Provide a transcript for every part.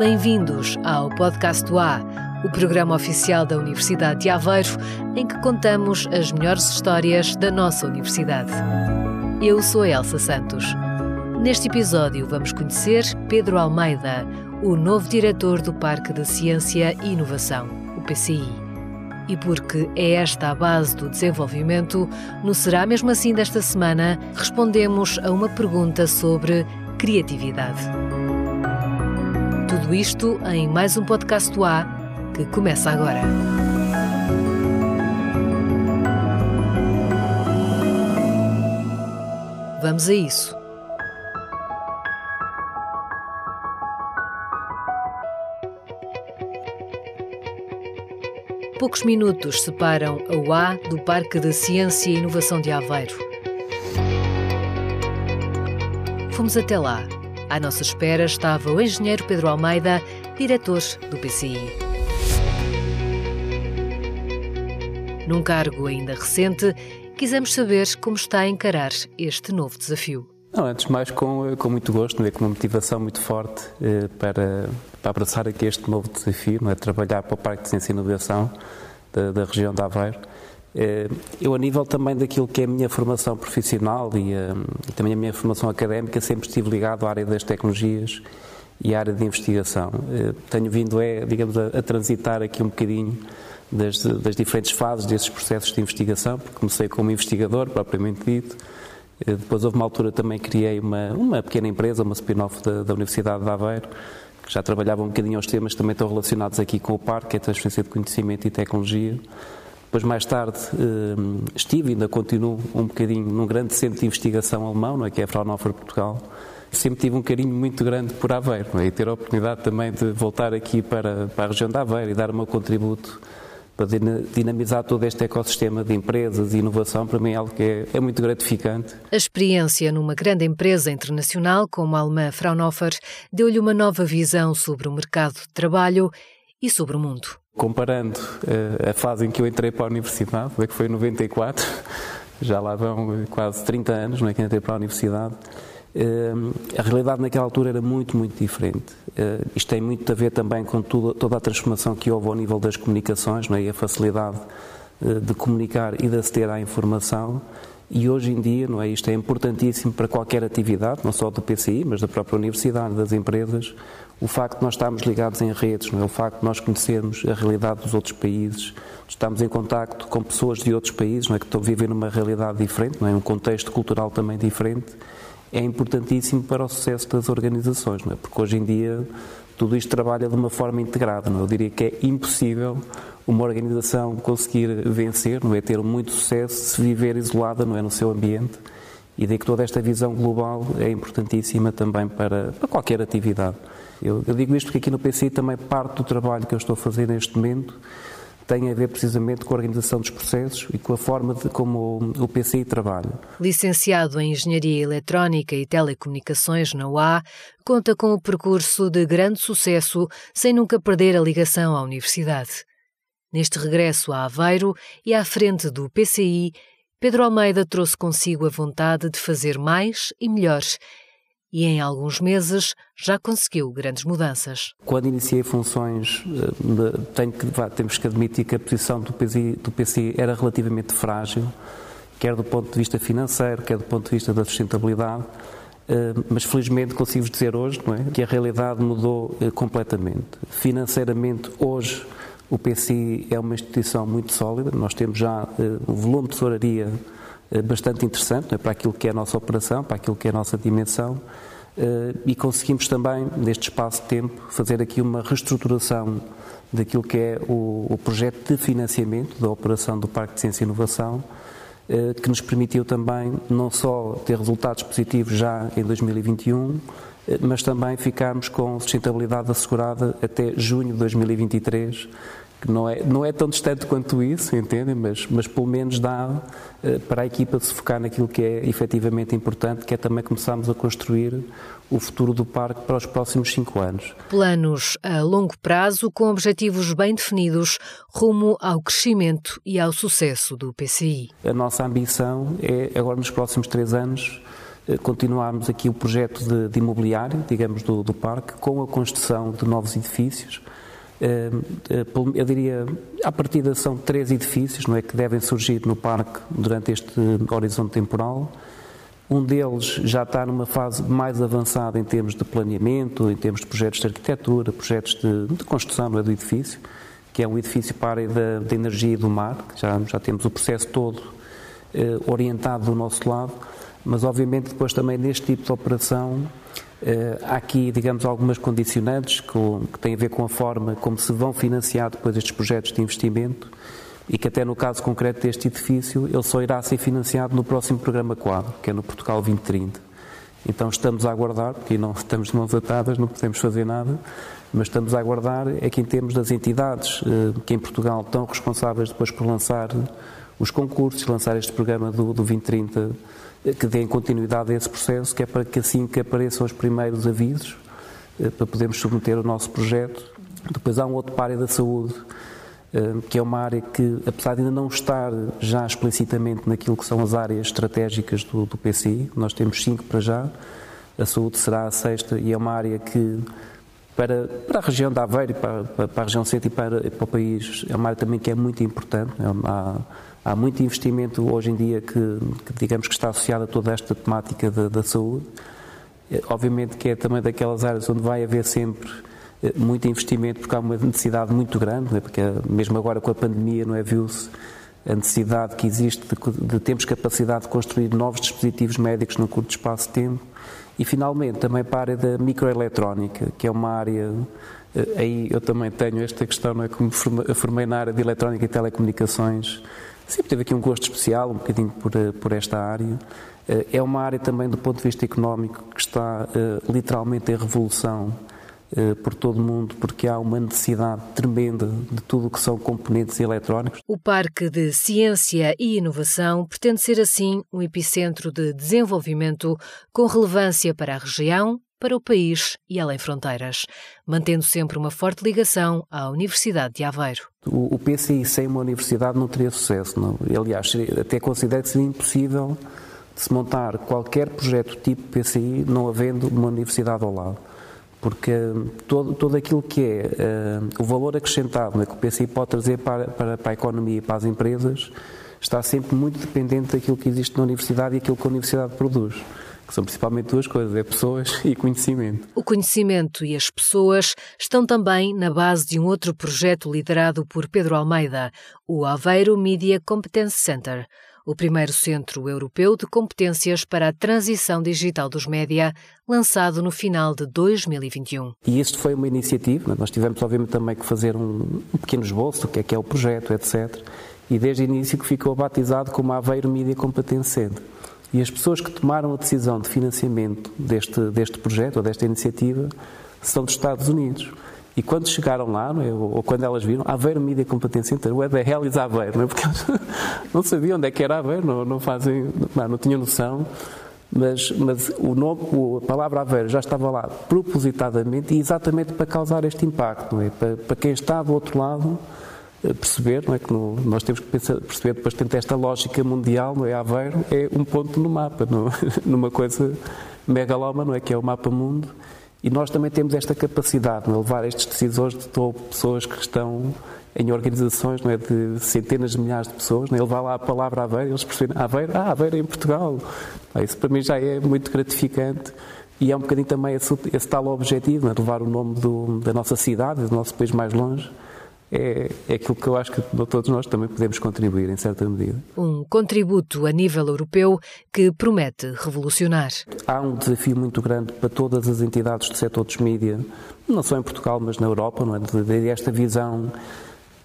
Bem-vindos ao Podcast do A, o programa oficial da Universidade de Aveiro, em que contamos as melhores histórias da nossa universidade. Eu sou Elsa Santos. Neste episódio vamos conhecer Pedro Almeida, o novo diretor do Parque de Ciência e Inovação, o PCI. E porque é esta a base do desenvolvimento, no Será Mesmo Assim desta semana, respondemos a uma pergunta sobre criatividade. Tudo isto em mais um podcast do A que começa agora. Vamos a isso. Poucos minutos separam a UA do Parque de Ciência e Inovação de Aveiro. Fomos até lá à nossa espera estava o engenheiro Pedro Almeida, diretor do PCI. Num cargo ainda recente, quisemos saber como está a encarar este novo desafio. Não, antes de mais, com, com muito gosto, é? com uma motivação muito forte eh, para, para abraçar aqui este novo desafio, é? trabalhar para o Parque de Ciência e Inovação da, da região de Aveiro. Eh, eu, a nível também daquilo que é a minha formação profissional e, eh, e, também a minha formação académica, sempre estive ligado à área das tecnologias e à área de investigação. Eh, tenho vindo, é, digamos, a, a transitar aqui um bocadinho das, das, diferentes fases desses processos de investigação, porque comecei como investigador, propriamente dito. Depois houve uma altura também criei uma, uma pequena empresa, uma spin-off da, da Universidade de Aveiro, que já trabalhava um bocadinho aos temas que também estão relacionados aqui com o parque, que é a transferência de conhecimento e tecnologia. Depois, mais tarde, eh, estive e ainda continuo um bocadinho num grande centro de investigação alemão, não é? que é a Fraunhofer Portugal. Sempre tive um carinho muito grande por Aveiro é? e ter a oportunidade também de voltar aqui para, para a região de Aveiro e dar o meu contributo para dinamizar todo este ecossistema de empresas e inovação, para mim é algo que é, é, muito gratificante. A experiência numa grande empresa internacional como a alemã Fraunhofer deu-lhe uma nova visão sobre o mercado de trabalho e sobre o mundo. Comparando uh, a fase em que eu entrei para a universidade, é que foi em 94, já lá vão quase 30 anos não é, que entrei para a universidade, a realidade naquela altura era muito, muito diferente. Uh, isto tem muito a ver também com toda a transformação que houve ao nível das comunicações não é, e a facilidade de comunicar e de aceder à informação. E hoje em dia, não é, isto é importantíssimo para qualquer atividade, não só do PCI, mas da própria universidade, das empresas, o facto de nós estarmos ligados em redes, não é? o facto de nós conhecermos a realidade dos outros países, estamos em contacto com pessoas de outros países não é? que estão a viver numa realidade diferente, não é? um contexto cultural também diferente, é importantíssimo para o sucesso das organizações, é? porque hoje em dia tudo isto trabalha de uma forma integrada. É? Eu diria que é impossível uma organização conseguir vencer, não é? ter muito sucesso se viver isolada não é? no seu ambiente. E daí que toda esta visão global é importantíssima também para, para qualquer atividade. Eu, eu, digo isto porque aqui no PCI também parte do trabalho que eu estou a fazer neste momento tem a ver precisamente com a organização dos processos e com a forma de como o PCI trabalha. Licenciado em Engenharia Eletrónica e Telecomunicações na UA, conta com o percurso de grande sucesso sem nunca perder a ligação à universidade. Neste regresso a Aveiro e à frente do PCI, Pedro Almeida trouxe consigo a vontade de fazer mais e melhor e em alguns meses já conseguiu grandes mudanças. Quando iniciei funções, eh, que, temos que admitir que a posição do PCI, do era relativamente frágil, quer do ponto de vista financeiro, quer do ponto de vista da sustentabilidade, eh, mas felizmente consigo dizer hoje é, que a realidade mudou eh, completamente. Financeiramente, hoje, o PCI é uma instituição muito sólida, nós temos já um volume de tesouraria bastante interessante é? para aquilo que é a nossa operação, para aquilo que é a nossa dimensão eh, e conseguimos também, neste espaço de tempo, fazer aqui uma reestruturação daquilo que é o, o projeto de financiamento da operação do Parque de Ciência e Inovação, eh, que nos permitiu também não só ter resultados positivos já em 2021, mas também ficarmos com sustentabilidade assegurada até junho de 2023, que não é, não é tão distante quanto isso, entendem? Mas, mas pelo menos dá eh, para a equipa se focar naquilo que é efetivamente importante, que é também começarmos a construir o futuro do parque para os próximos cinco anos. Planos a longo prazo com objetivos bem definidos rumo ao crescimento e ao sucesso do PCI. A nossa ambição é, agora nos próximos três anos, eh, continuarmos aqui o projeto de, de imobiliário, digamos, do, do parque, com a construção de novos edifícios, eu diria, à partida são três edifícios não é, que devem surgir no parque durante este horizonte temporal. Um deles já está numa fase mais avançada em termos de planeamento, em termos de projetos de arquitetura, projetos de, de construção é, do edifício, que é um edifício para a área da, energia e do mar, já, já temos o processo todo eh, orientado do nosso lado, mas obviamente depois também neste tipo de operação eh, há aqui, digamos, algumas condicionantes que têm a ver com a forma como se vão financiar depois estes projetos de investimento e que até no caso concreto deste edifício ele só irá ser financiado no próximo programa quadro, que é no Portugal 2030. Então estamos a aguardar, porque não estamos de mãos atadas, não podemos fazer nada, mas estamos a aguardar é que em termos das entidades eh, que em Portugal estão responsáveis depois por lançar os concursos, lançar este programa do, do 2030 que deem continuidade a esse processo, que é para que assim que apareçam os primeiros avisos, eh, para podermos submeter o nosso projeto. Depois há um outro para da saúde, eh, que é uma área que, apesar de ainda não estar já explicitamente naquilo que são as áreas estratégicas do, do PCI, nós temos cinco para já, a saúde será a sexta e é uma área que, para, para a região da Aveiro, para, para, para a região centro e para, para o país, é uma área também que é muito importante. É uma, Há muito investimento hoje em dia que, que digamos que está associado a toda esta temática da, saúde. Eh, obviamente que é também daquelas áreas onde vai haver sempre eh, muito investimento porque há uma necessidade muito grande, né? porque mesmo agora com a pandemia não é viu-se a necessidade que existe de, de termos capacidade de construir novos dispositivos médicos num curto espaço de tempo. E finalmente também para a área da microeletrónica, que é uma área eh, aí eu também tenho esta questão, não é? Como formei na área de eletrónica e telecomunicações, sempre teve aqui um gosto especial, um bocadinho por, eh, por esta área. Eh, é uma área também, do ponto de vista económico, que está literalmente em revolução por todo o mundo, porque há uma necessidade tremenda de tudo o que são componentes eletrónicos. O Parque de Ciência e Inovação pretende ser, assim, um epicentro de desenvolvimento com relevância para a região, para o país e além fronteiras, mantendo sempre uma forte ligação à Universidade de Aveiro. O, o PCI sem uma universidade não teria sucesso. Não. Aliás, até considero que seria impossível de se montar qualquer projeto tipo PCI não havendo uma universidade ao lado. Porque todo, todo aquilo que é uh, o valor acrescentado né, que o PCI pode trazer para, para, para a economia e para as empresas está sempre muito dependente daquilo que existe na universidade e aquilo que a universidade produz que são principalmente duas coisas, é pessoas e conhecimento. O conhecimento e as pessoas estão também na base de um outro projeto liderado por Pedro Almeida, o Aveiro Media Competence Center, o primeiro centro europeu de competências para a transição digital dos média, lançado no final de 2021. E isto foi uma iniciativa, nós tivemos obviamente também que fazer um, um pequeno esboço do que é que é o projeto, etc. E desde o início que ficou batizado como Aveiro Media Competence Center. E as pessoas que tomaram a decisão de financiamento deste, deste projeto ou desta iniciativa são dos Estados Unidos. E quando chegaram lá, é? ou quando elas viram, Aveiro Media Competence Center, where the hell is Aveiro? Não é? Porque não sabiam onde é que era Aveiro, não, não fazem, não, não tinham noção. Mas, mas o nome, a palavra Aveiro já estava lá propositadamente e exatamente para causar este impacto, é? para, para quem está do outro lado perceber, não é? Que no, nós temos que pensar, perceber depois tenta esta lógica mundial, não é? Aveiro, é um ponto no mapa, no, numa coisa megaloma, não é? Que é o mapa mundo, e nós também temos esta capacidade de levar estes decisores de topo, pessoas que estão em organizações não é, de centenas de milhares de pessoas, não é? levar lá a palavra Aveiro, eles percebem Aveiro, ah, Aveiro é em Portugal. Isso para mim já é muito gratificante. E é um bocadinho também esse, esse tal objetivo, é? levar o nome do, da nossa cidade, do nosso país mais longe, é, é aquilo que eu acho que todos nós também podemos contribuir, em certa medida. Um contributo a nível europeu que promete revolucionar. Há um desafio muito grande para todas as entidades do setor dos mídia, não só em Portugal, mas na Europa, não é? esta visão,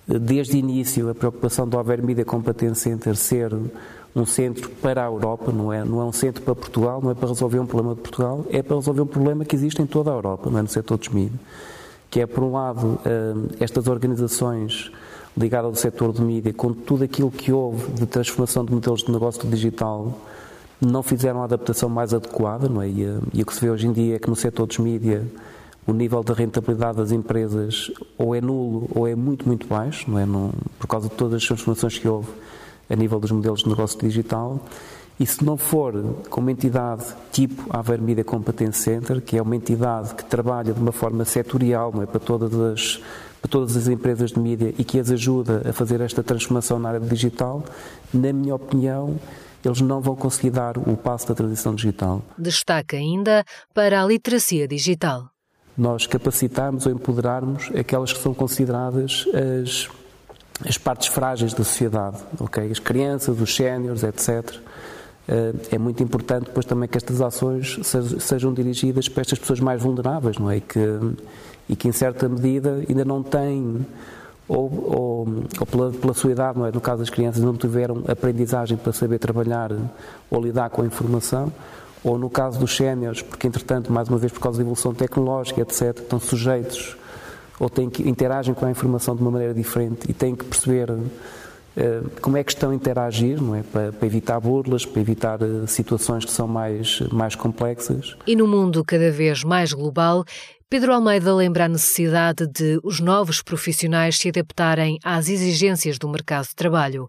desde o início, a preocupação do Haver Media Competence Center ser um centro para a Europa, não é, não é um centro para Portugal, não é para resolver um problema de Portugal, é para resolver um problema que existe em toda a Europa, não é no setor dos mídias que é, por um lado, eh, estas organizações ligado ao setor de mídia, com tudo aquilo que houve de transformação de modelos de negócio digital, não fizeram a adaptação mais adequada, não é? E, eh, e o que se vê hoje em dia é que no setor dos mídia o nível de rentabilidade das empresas ou é nulo ou é muito, muito baixo, não é? Não, por causa de todas as transformações que houve a nível dos modelos de negócio digital. E se não for com uma entidade tipo Aveiro Media Competence Center, que é uma entidade que trabalha de uma forma setorial não é? para, todas as, para todas as empresas de mídia e que as ajuda a fazer esta transformação na área digital, na minha opinião, eles não vão conseguir dar o passo da transição digital. Destaca ainda para a literacia digital. Nós capacitarmos ou empoderarmos aquelas que são consideradas as, as partes frágeis da sociedade, ok? As crianças, os séniores, etc. Eh, é muito importante depois também que estas ações sejam dirigidas para estas pessoas mais vulneráveis, não é? E que, e que em certa medida ainda não têm ou, ou, ou pela, pela, sua idade, não é? no caso das crianças, não tiveram aprendizagem para saber trabalhar ou lidar com a informação, ou no caso dos séniores, porque entretanto, mais uma vez por causa da evolução tecnológica, etc., estão sujeitos ou têm que interagem com a informação de uma maneira diferente e têm que perceber como é que estão a interagir, não é? Para, para evitar burlas, para evitar uh, situações que são mais, mais complexas. E no mundo cada vez mais global, Pedro Almeida lembra a necessidade de os novos profissionais se adaptarem às exigências do mercado de trabalho.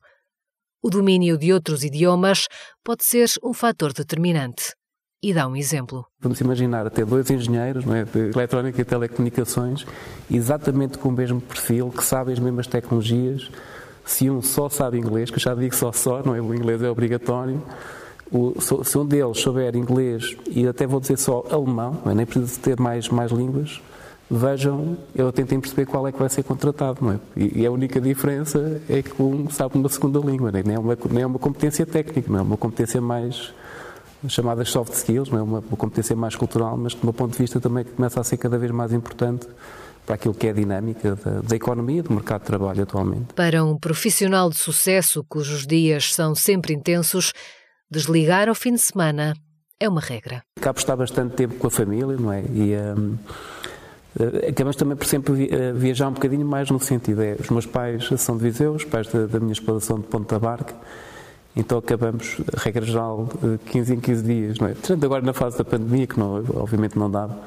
O domínio de outros idiomas pode ser um fator determinante. E dá um exemplo. Vamos imaginar até dois engenheiros é, de eletrónica e telecomunicações, exatamente com o mesmo perfil, que sabem as mesmas tecnologias. Se um só sabe inglês, que eu já digo só só, não é? o inglês é obrigatório, o, se um deles souber inglês e até vou dizer só alemão, é? nem precisa ter mais, mais línguas, vejam, eu tentem perceber qual é que vai ser contratado, não é? E, e a única diferença é que um sabe uma segunda língua, não é? Nem é uma, nem é uma competência técnica, não é uma competência mais chamadas soft skills, não é uma, uma competência mais cultural, mas que, do meu ponto de vista, também começa a ser cada vez mais importante para aquilo que é a dinâmica da, da, economia do mercado de trabalho atualmente. Para um profissional de sucesso cujos dias são sempre intensos, Desligar ao fim de semana é uma regra. Acabo de estar bastante tempo com a família, não é? E um, eh, acabamos também por sempre eh, viajar um bocadinho mais no sentido, é, os meus pais são de Viseu, os pais da, da minha esposa são de Ponta Barca, então acabamos, regra geral, 15 em 15 dias, não é? Tirando agora na fase da pandemia, que não, obviamente não dava,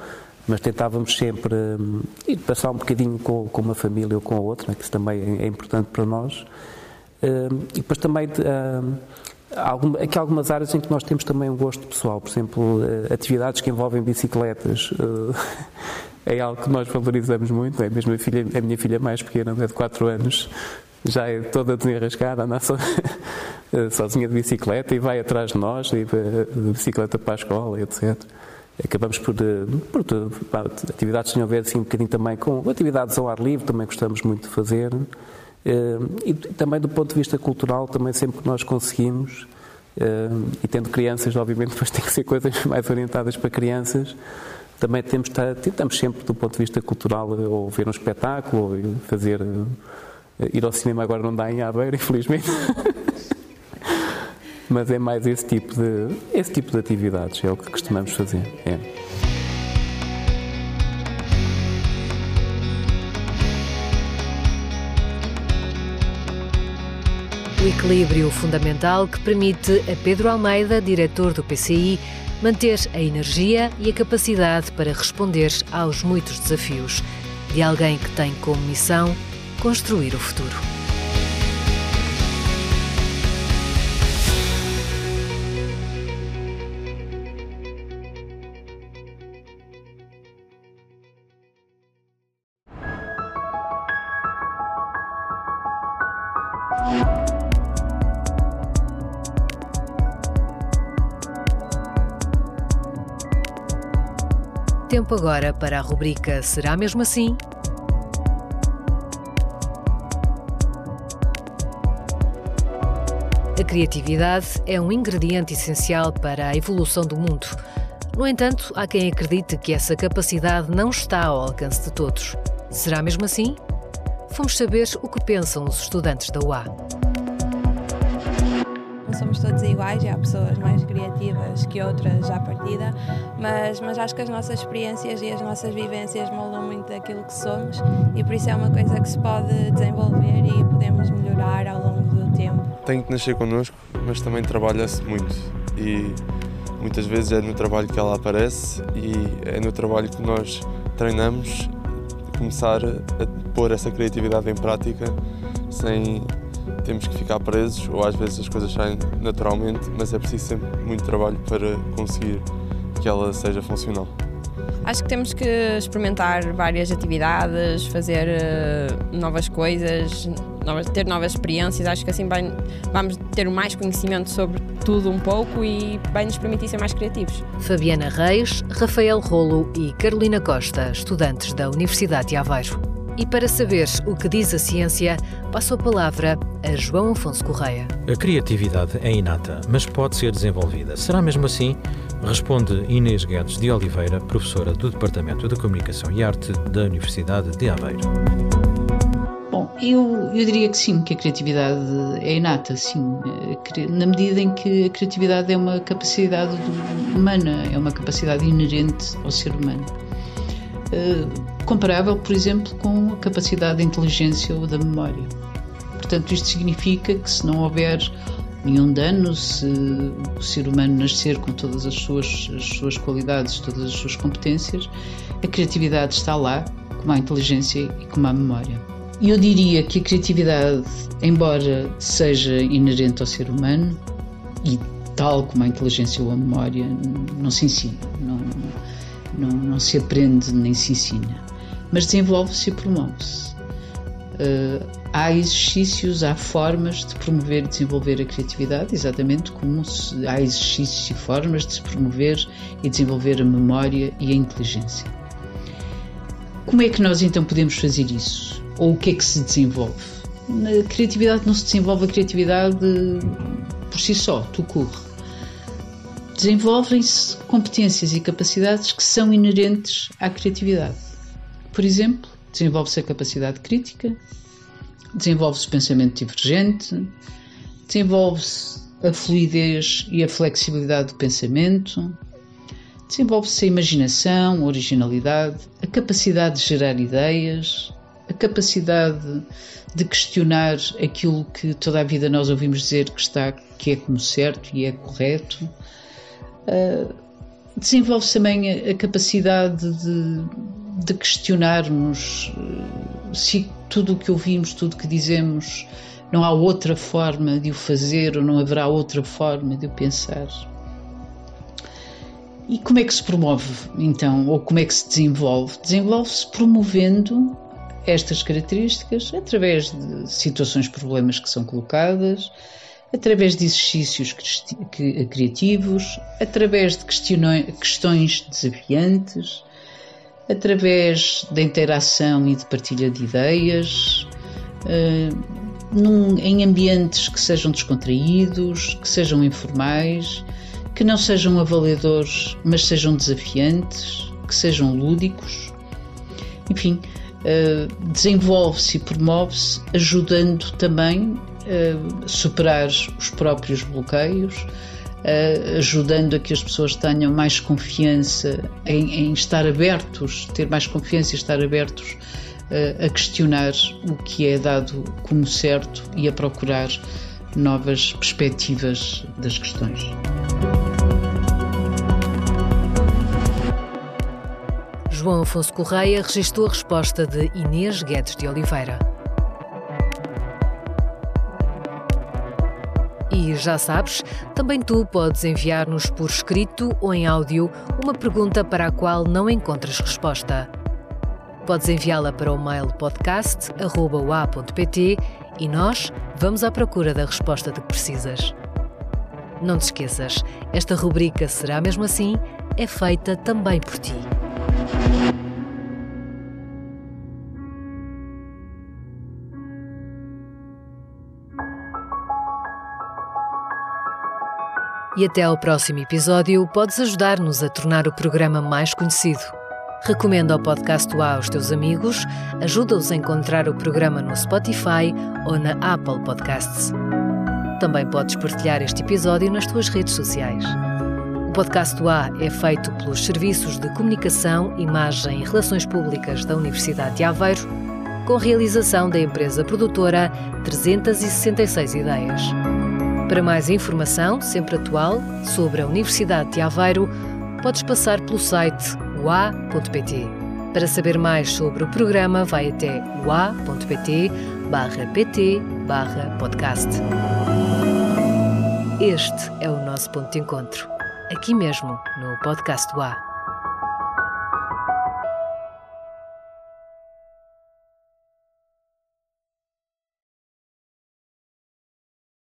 mas tentávamos sempre um, ir passar um bocadinho com, com uma família ou com a outra, que isso também é, é importante para nós. Um, e depois também um, Algum, aqui há algumas áreas em que nós temos também um gosto pessoal, por exemplo, eh, atividades que envolvem bicicletas. Eh, é algo que nós valorizamos muito. É mesmo a, filha, a minha filha mais pequena, é de 4 anos, já é toda desenrascada, anda so, eh, sozinha de bicicleta e vai atrás de nós, e de bicicleta para a escola, etc. Acabamos por, por, por atividades que tenham a ver assim, um bocadinho também com atividades ao ar livre, também gostamos muito de fazer. Eh, e também do ponto de vista cultural, também sempre que nós conseguimos, eh, e tendo crianças, obviamente, depois tem que ser coisas mais orientadas para crianças, também temos, tentamos sempre, do ponto de vista cultural, eh, ou ver um espetáculo, ou fazer. Ir ao cinema agora não dá em Aveiro, infelizmente. Mas é mais esse tipo de, esse tipo de atividades, é o que costumamos fazer. É. O equilíbrio fundamental que permite a Pedro Almeida, diretor do PCI, manter a energia e a capacidade para responder aos muitos desafios de alguém que tem como missão construir o futuro. Tempo agora para a rubrica Será mesmo assim? A criatividade é um ingrediente essencial para a evolução do mundo. No entanto, há quem acredite que essa capacidade não está ao alcance de todos. Será mesmo assim? Fomos saber o que pensam os estudantes da UA. não somos todos iguais, há pessoas mais criativas que outras à partida, mas, mas acho que as nossas experiências e as nossas vivências moldam muito daquilo que somos e por isso é uma coisa que se pode desenvolver e podemos melhorar ao longo do tempo. Tem que nascer connosco, mas também trabalha-se muito e muitas vezes é no trabalho que ela aparece e é no trabalho que nós treinamos começar a pôr essa criatividade em prática sem temos que ficar presos ou às vezes as coisas saem naturalmente, mas é preciso sempre muito trabalho para conseguir que ela seja funcional. Acho que temos que experimentar várias atividades, fazer uh, novas coisas, ter novas experiências. Acho que assim vamos ter mais conhecimento sobre tudo um pouco e vai nos permitir ser mais criativos. Fabiana Reis, Rafael Rolo e Carolina Costa, estudantes da Universidade de Aveiro. E para saber o que diz a ciência, passo a palavra a João Afonso Correia. A criatividade é inata, mas pode ser desenvolvida. Será mesmo assim? Responde Inês Guedes de Oliveira, professora do Departamento de Comunicação e Arte da Universidade de Aveiro. Eu, eu diria que sim, que a criatividade é inata, sim, na medida em que a criatividade é uma capacidade humana, é uma capacidade inerente ao ser humano. Eh, comparável, por exemplo, com a capacidade de inteligência ou da memória. Portanto, isto significa que se não houver nenhum dano, se o ser humano nascer com todas as suas, as suas qualidades, todas as suas competências, a criatividade está lá, como a inteligência e como a memória. Eu diria que a criatividade, embora seja inerente ao ser humano, e tal como a inteligência ou a memória, não se ensina, não, não, não se aprende nem se ensina mas desenvolve-se e promove-se. Uh, há exercícios, há formas de promover e desenvolver a criatividade, exatamente como se, há exercícios e formas de se promover e desenvolver a memória e a inteligência. Como é que nós então podemos fazer isso? Ou o que é que se desenvolve? Na criatividade não se desenvolve a criatividade por si só, tu corre. Desenvolvem-se competências e capacidades que são inerentes à criatividade por exemplo, desenvolve-se a capacidade crítica, desenvolve-se o pensamento divergente, desenvolve-se a fluidez e a flexibilidade do pensamento, desenvolve-se a imaginação, a originalidade, a capacidade de gerar ideias, a capacidade de questionar aquilo que toda a vida nós ouvimos dizer que está que é como certo e é correto. Uh, desenvolve-se também a, capacidade de de questionarmos eh, se tudo o que ouvimos, tudo o que dizemos, não há outra forma de o fazer ou não haverá outra forma de o pensar. E como é que se promove, então, ou como é que se desenvolve? Desenvolve-se promovendo estas características através de situações, problemas que são colocadas, através de exercícios criativos, através de questões desafiantes, através da interação e de partilha de ideias, num, em ambientes que sejam descontraídos, que sejam informais, que não sejam avaliadores, mas sejam desafiantes, que sejam lúdicos. Enfim, uh, desenvolve-se e promove-se, ajudando também a superar os próprios bloqueios, uh, ajudando a que as pessoas tenham mais confiança em, em estar abertos, ter mais confiança e estar abertos a questionar o que é dado como certo e a procurar novas perspectivas das questões. João Afonso Correia registrou a resposta de Inês Guedes de Oliveira. E já sabes, também tu podes enviar-nos por escrito ou em áudio uma pergunta para a qual não encontras resposta. Podes enviá-la para o mail podcast.ua.pt e nós vamos à procura da resposta de que precisas. Não te esqueças, esta rubrica será mesmo assim, é feita também por ti. E até ao próximo episódio, podes ajudar-nos a tornar o programa mais conhecido. Recomenda o podcast A aos teus amigos, ajuda-os a encontrar o programa no Spotify ou na Apple Podcasts. também podes partilhar este episódio nas tuas redes sociais. O podcast A é feito pelos Serviços de Comunicação, Imagem e Relações Públicas da Universidade de Aveiro, com realização da empresa produtora 366 Ideias. Para mais informação, sempre atual, sobre a Universidade de Aveiro, podes passar pelo site ua.pt. Para saber mais sobre o programa, vai até ua.pt barra pt barra podcast. Este é o nosso ponto de encontro, aqui mesmo no Podcast do A.